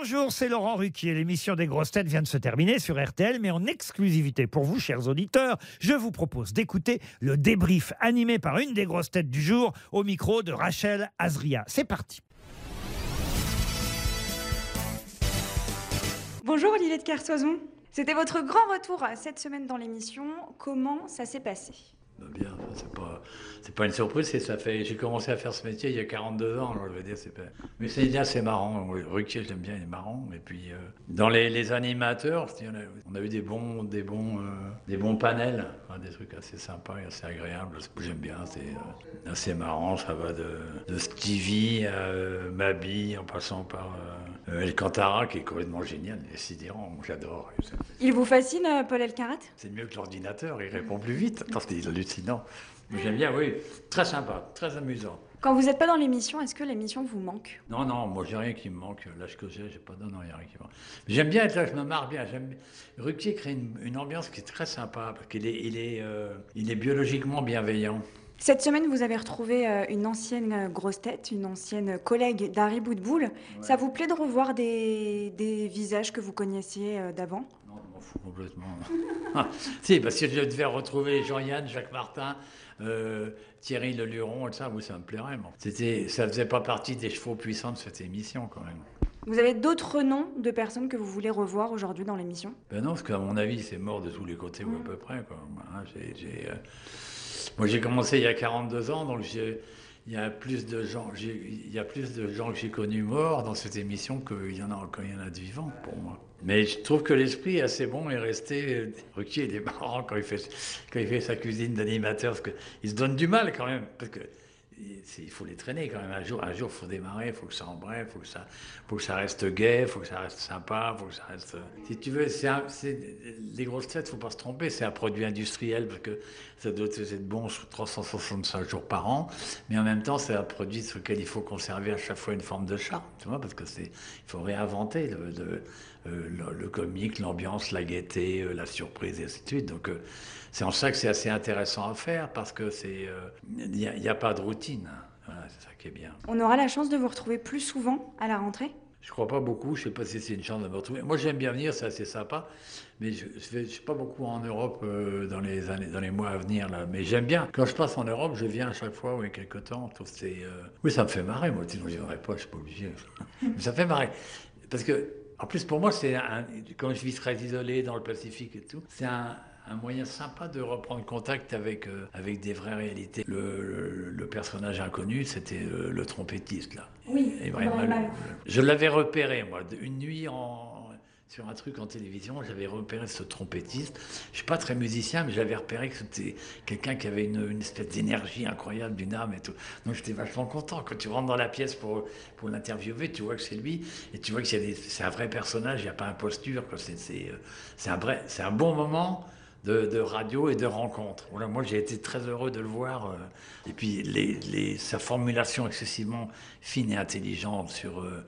Bonjour, c'est Laurent Ruquier. L'émission des grosses têtes vient de se terminer sur RTL, mais en exclusivité pour vous, chers auditeurs, je vous propose d'écouter le débrief animé par une des grosses têtes du jour au micro de Rachel Azria. C'est parti. Bonjour Olivier de Kersoison. C'était votre grand retour cette semaine dans l'émission. Comment ça s'est passé? Bien, c'est pas, c'est pas une surprise, c'est ça fait. J'ai commencé à faire ce métier il y a 42 ans, alors je veux dire, c'est pas. Mais c'est bien, c'est marrant. Ruquier, je l'aime bien, il est marrant. Et puis, euh, dans les, les animateurs, il on a eu des bons, des bons, euh, des bons panels, enfin, des trucs assez sympas et assez agréables. J'aime bien, c'est euh, assez marrant. Ça va de, de Stevie à Mabi, en passant par El Cantara, qui est complètement génial, et sidérant. Moi, J'adore. Il vous fascine, Paul Elkarat? C'est mieux que l'ordinateur, il répond plus vite. Parce qu'il est hallucinant. J'aime bien, oui. Très sympa, très amusant. Quand vous n'êtes pas dans l'émission, est-ce que l'émission vous manque? Non, non, moi j'ai rien qui me manque. L'âge que j'ai, j'ai pas non, il y a rien qui me manque. J'aime bien être là, je me marre bien. Ruquier crée une, une ambiance qui est très sympa, parce qu'il est, il est, euh, il est biologiquement bienveillant. Cette semaine, vous avez retrouvé euh, une ancienne euh, grosse tête, une ancienne collègue d'Harry Boudboul. Ça vous plaît de revoir des, des visages que vous connaissiez d'avant? Non, m'en fous complètement. Si, parce que je devais retrouver Jean-Yann, Jacques Martin, euh, Thierry Leluron, et ça, oui, ça me plairait. moi. C'était, ça faisait pas partie des chevaux puissants de cette émission, quand même. Vous avez d'autres noms de personnes que vous voulez revoir aujourd'hui dans l'émission? Ben non, parce qu'à mon avis, c'est mort de tous les côtés ou à peu près. Quoi. Hein, j'ai- j'ai, euh, Moi, j'ai commencé il y a 42 ans, donc j'ai- il y a plus de gens, il y a plus de gens que j'ai connus morts dans cette émission qu'il y en a qu'il y en a de vivants pour moi. Mais je trouve que l'esprit est assez bon et resté. Ruquier, il est marrant quand il fait, quand il fait sa cuisine d'animateur, parce qu'il se donne du mal quand même, parce que il faut les traîner quand même. Un jour, un jour, faut démarrer, faut que ça embraye, faut que ça, faut que ça reste gai, faut que ça reste sympa, faut que ça reste. Si tu veux, c'est les grosses têtes, faut pas se tromper. C'est un produit industriel parce que ça doit être bon sur 365 jours par an, mais en même temps, c'est un produit sur lequel il faut conserver à chaque fois une forme de charme, tu vois, parce que c'est, il faut réinventer le, le, euh, comique, l'ambiance, la gaieté, euh, la surprise et ainsi de suite. Donc, euh, c'est en ça que c'est assez intéressant à faire parce que c'est, euh, il n'y a, a pas de routine. Voilà, c'est ça qui est bien. On aura la chance de vous retrouver plus souvent à la rentrée? Je crois pas beaucoup, je sais pas si c'est une chance de me retrouver. Moi j'aime bien venir, c'est assez sympa, mais je ne je suis pas beaucoup en Europe euh, dans, les années, dans les mois à venir. Là. Mais j'aime bien. Quand je passe en Europe, je viens à chaque fois, oui, quelque temps. Je c'est, euh, Oui, ça me fait marrer, moi, sinon je ne viendrais pas, je suis pas obligé. mais ça fait marrer. Parce que, en plus, pour moi, c'est un... quand je vis très isolé dans le Pacifique et tout, c'est un, un moyen sympa de reprendre contact avec, euh, avec des vraies réalités. Le, le- le personnage inconnu, c'était euh, le trompettiste, là. Oui. Je l'avais repéré, moi, une nuit en, sur un truc en télévision, j'avais repéré ce trompettiste. Je suis pas très musicien, mais j'avais repéré que c'était quelqu'un qui avait une, une espèce d'énergie incroyable, d'une âme et tout. Donc j'étais vachement content. Quand tu rentres dans la pièce pour, pour l'interviewer, tu vois que c'est lui, et tu vois que c'est un vrai personnage, il n'y a pas imposture. euh, c'est un, vrai- c'est un bon moment de, radio et de rencontre. Voilà, moi, j'ai été très heureux de le voir. euh, et puis, sa formulation excessivement fine et intelligente sur euh,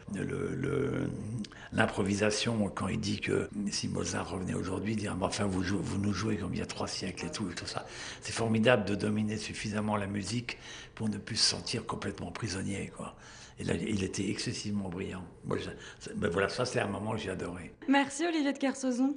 l'improvisation, quand il dit que si Mozart revenait aujourd'hui, dire Mais enfin, vous, vous nous jouez comme il y a trois siècles et tout, tout ça. C'est formidable de dominer suffisamment la musique pour ne plus se sentir complètement prisonnier. Quoi. Et là, il était excessivement brillant. Moi, je- ben voilà, ça, c'est un moment que j'ai adoré. Merci Olivier de Kersauzon.